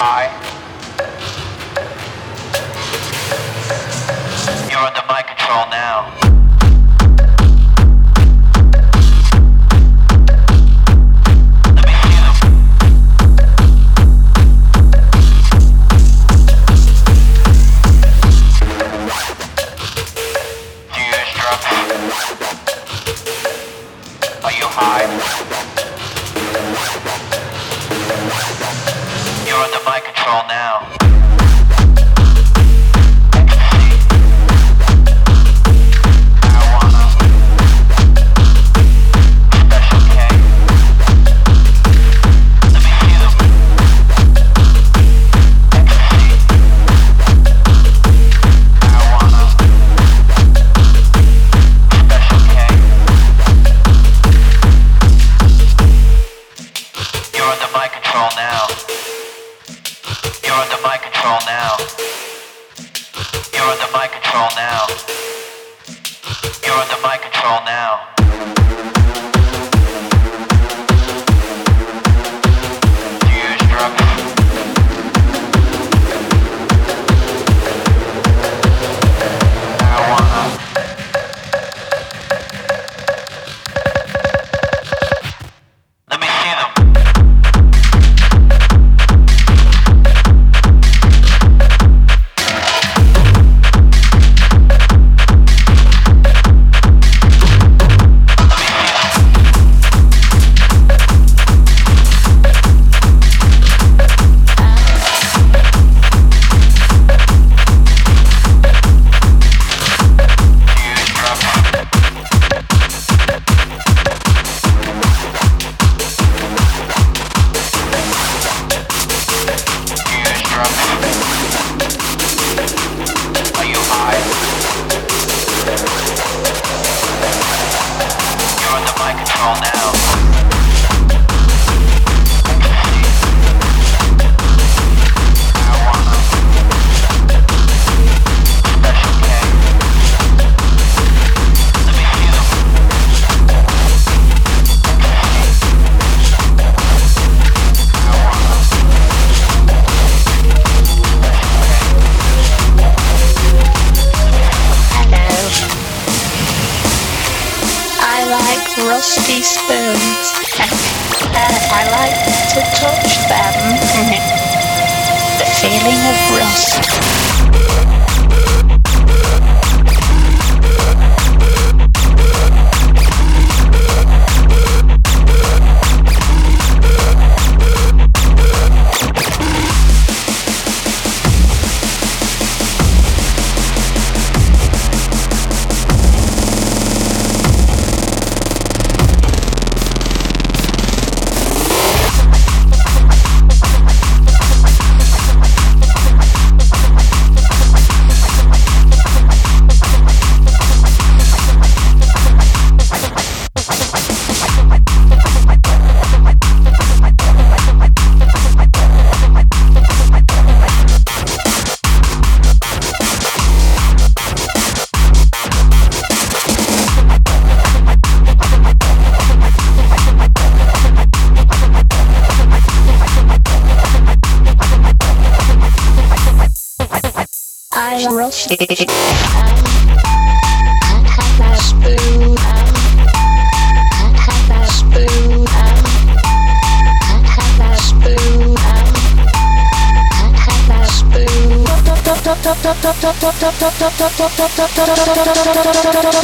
high? You're under my control now.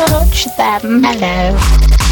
Touch them. Hello.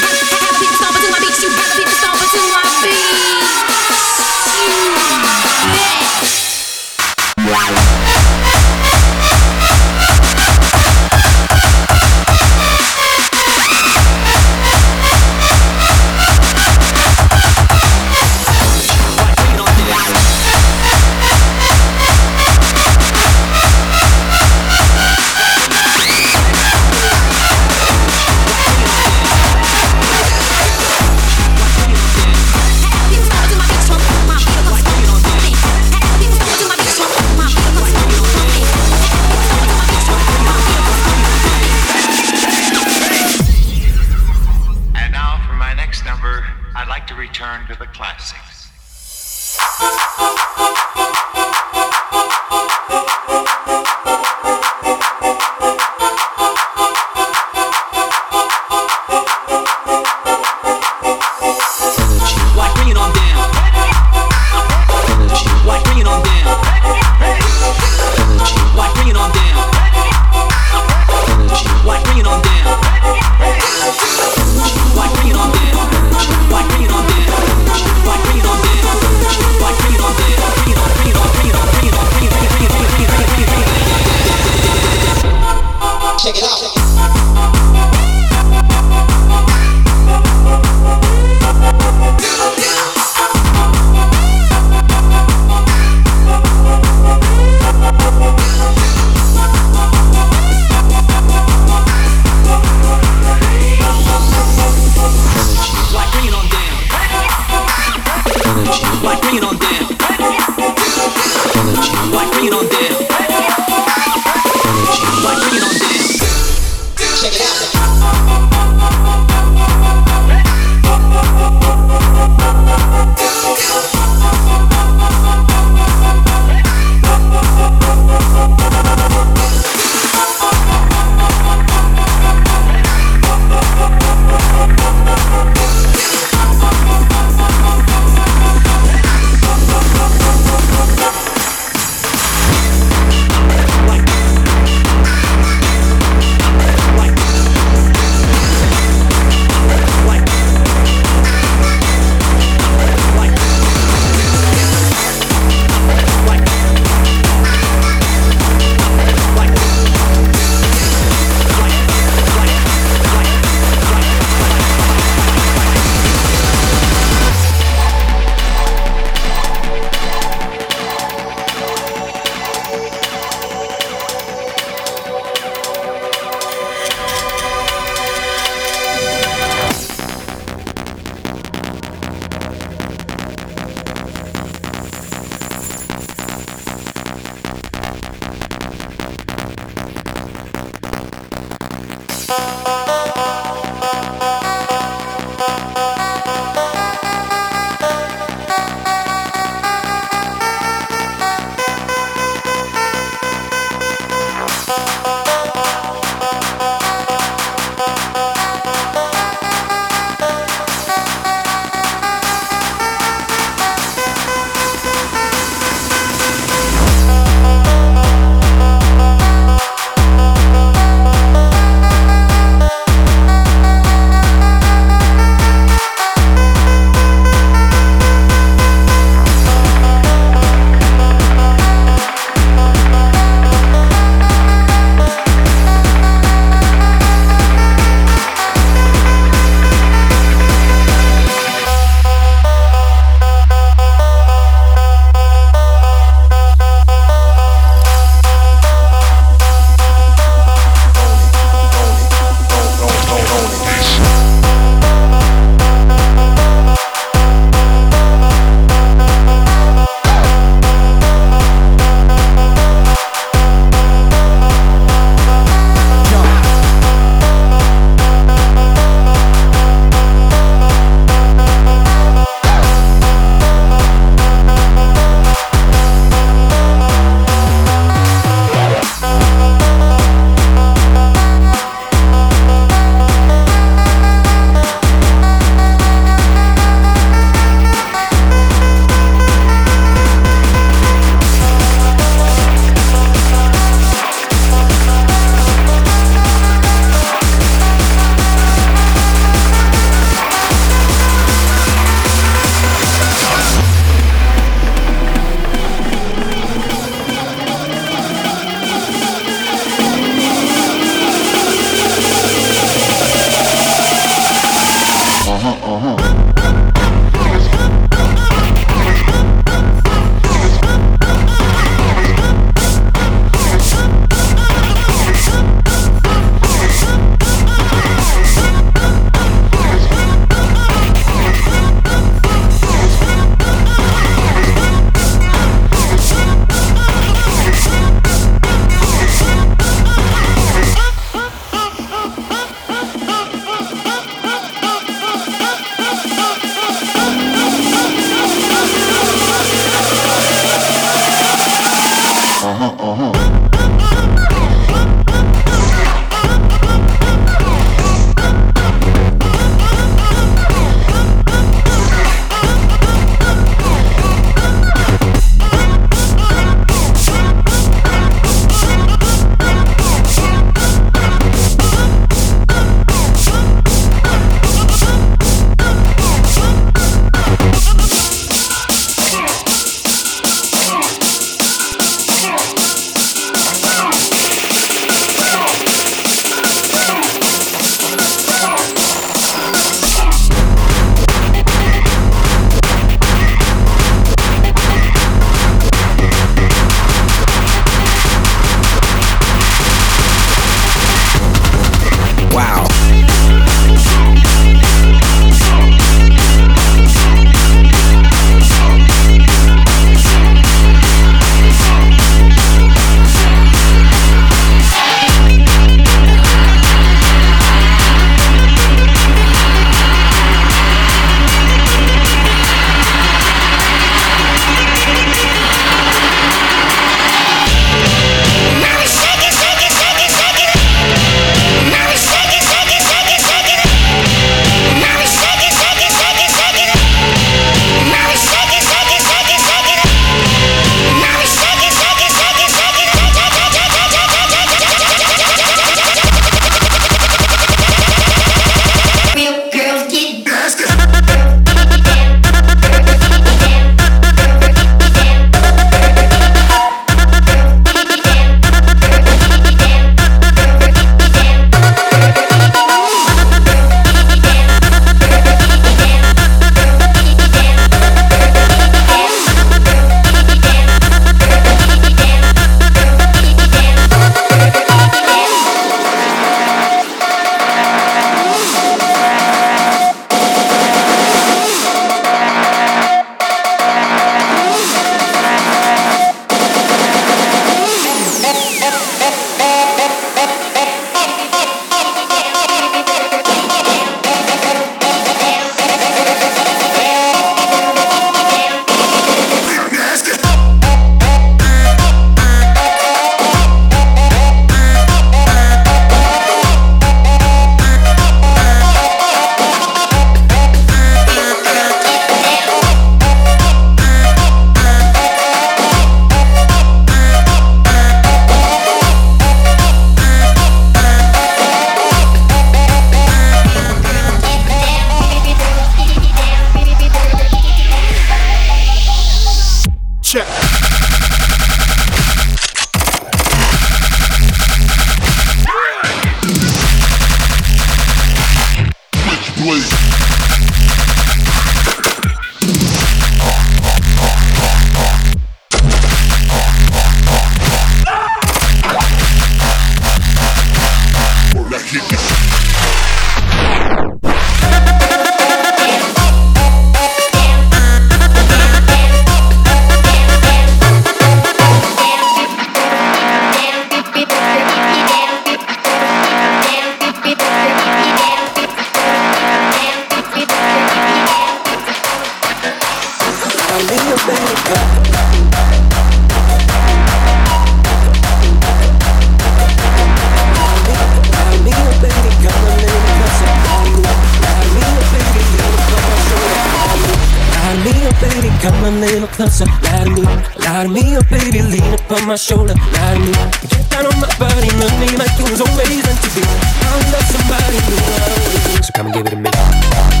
Closer. Lie to me, lie to me up, baby, lean up on my shoulder. Lie to me, get down on my body, love me like it was always meant to be. I love somebody new. So come and give it to me.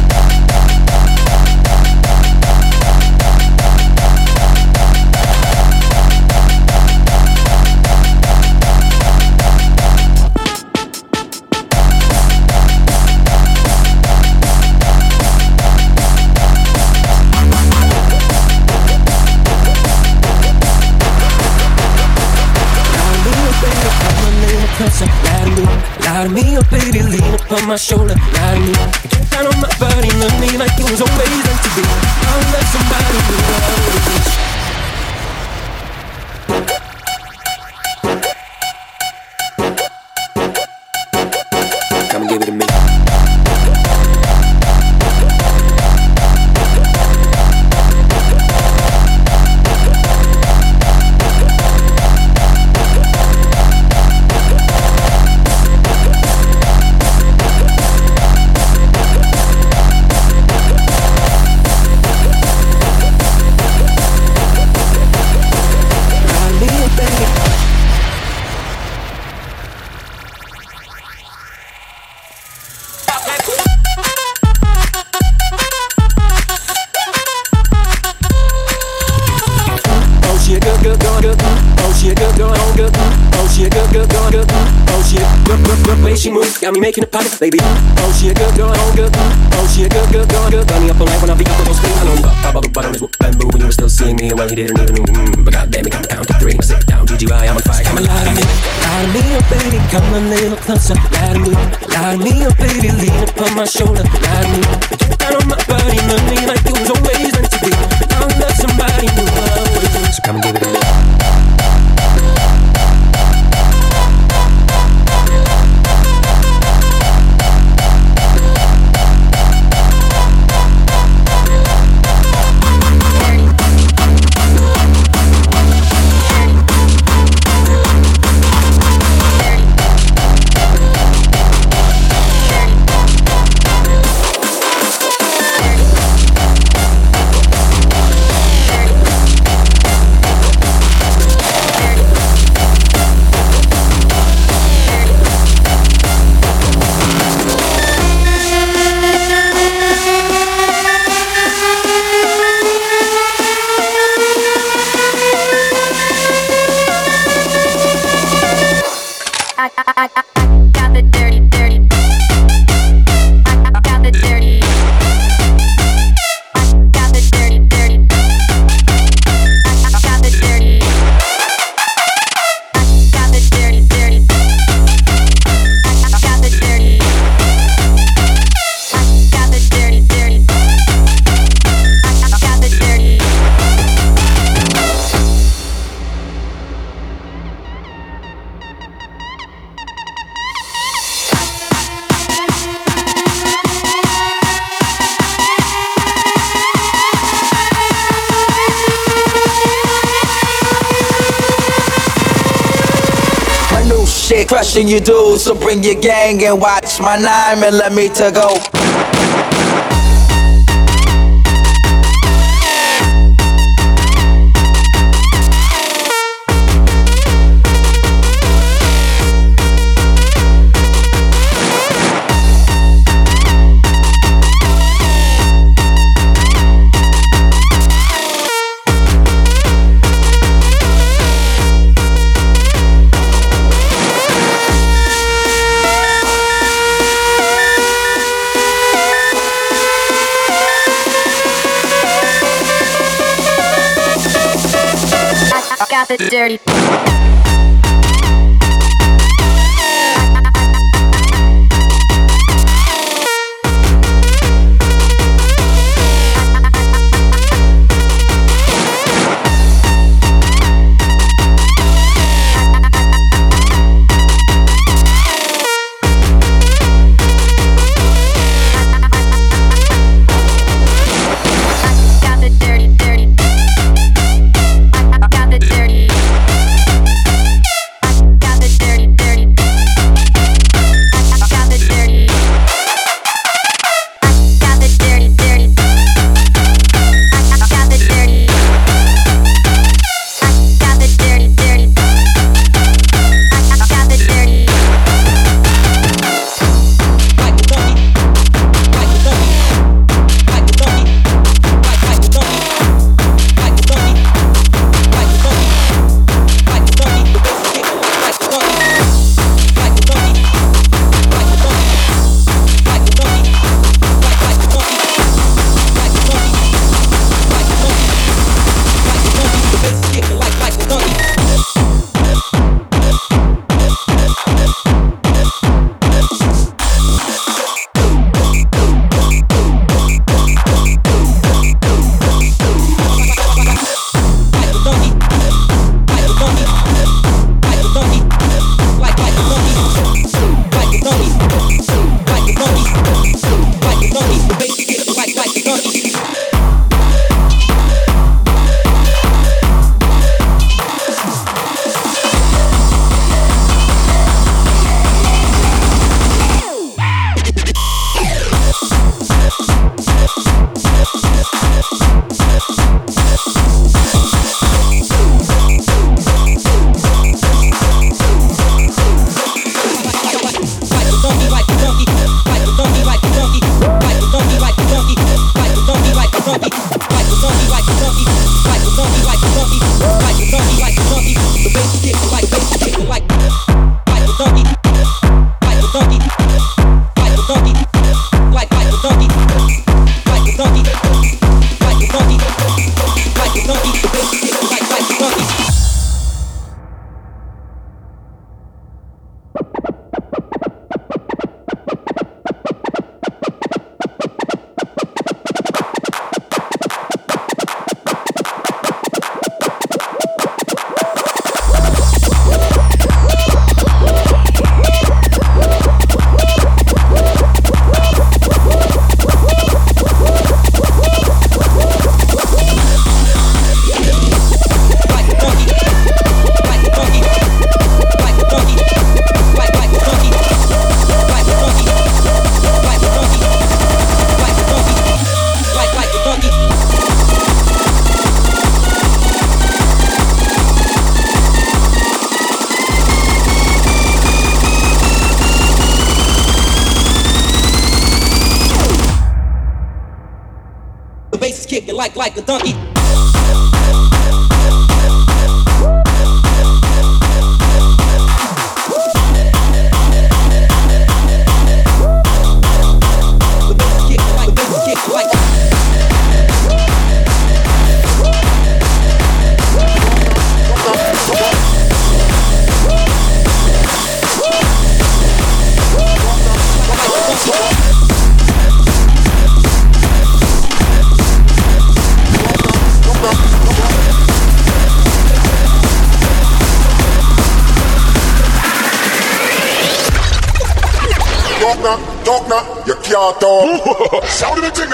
My shoulder. To me, get down on my body, love me like it was always when you were still seeing me. Well, he didn't even know. Mm, but goddamn, he come count to three. Sit down, GGY, I'm on fire. Come and lie to me, lie to me, oh baby, come a little closer. Lie to me, lie to me, oh baby, lean up on my shoulder. Lie to me, get down on my body, love me like it was always meant to be. I love somebody new. So come and give it to shit crushing you do. so bring your gang and watch my nine millimeter go. Shout it again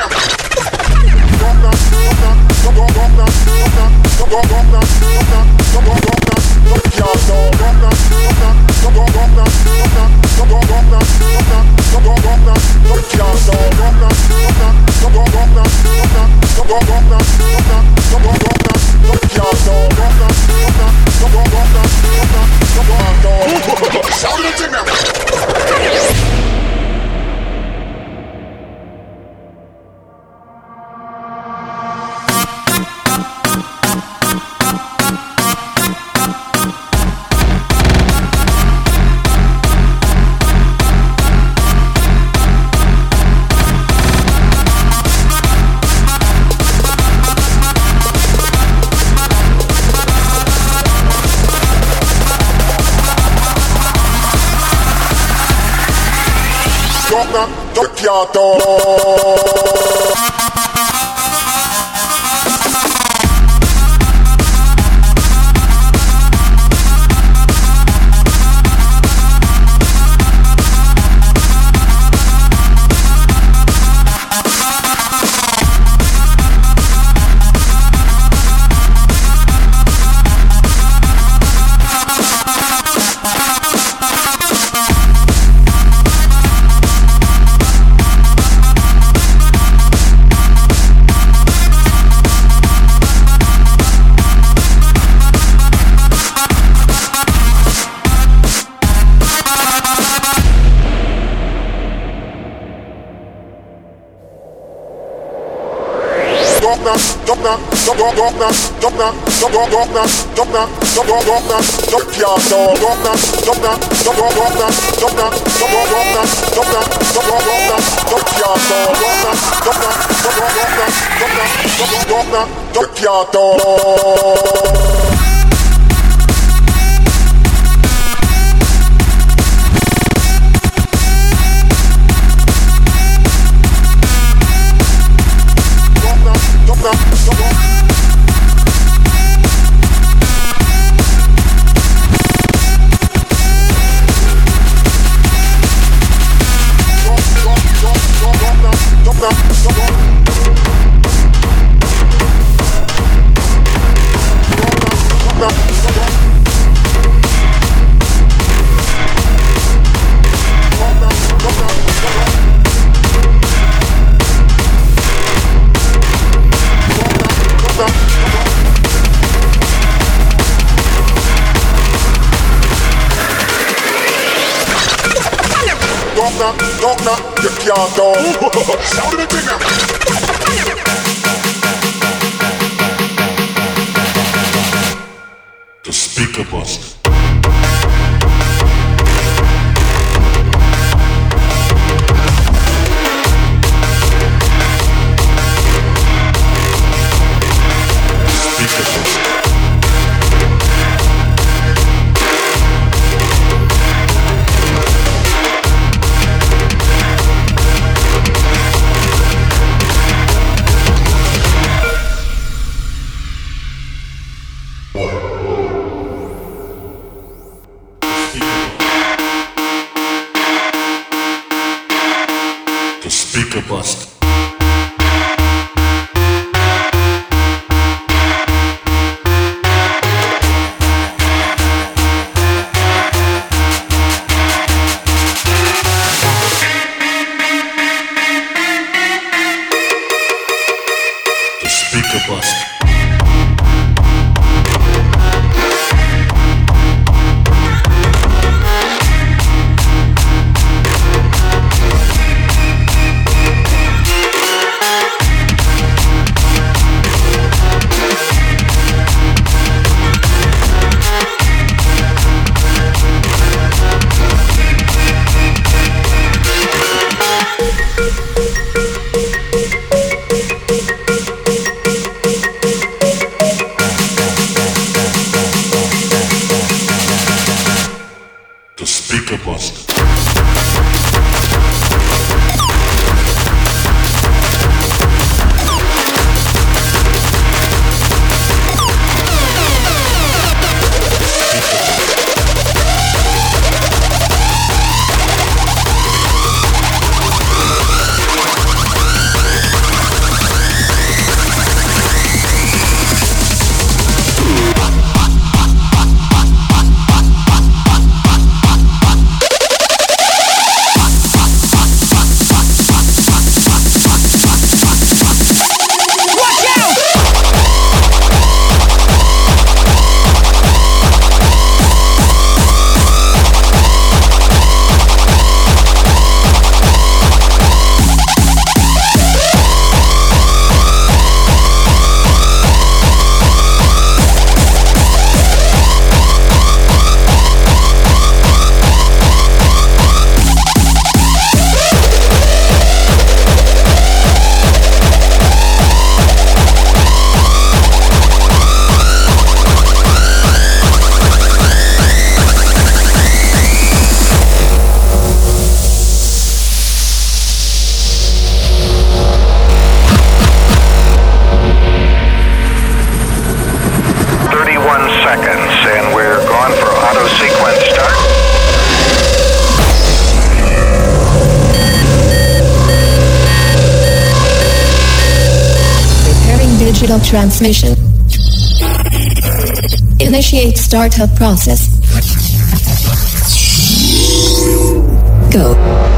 Duck your dog. knock off. Sound of the trigger. Transmission. Initiate startup process. Go.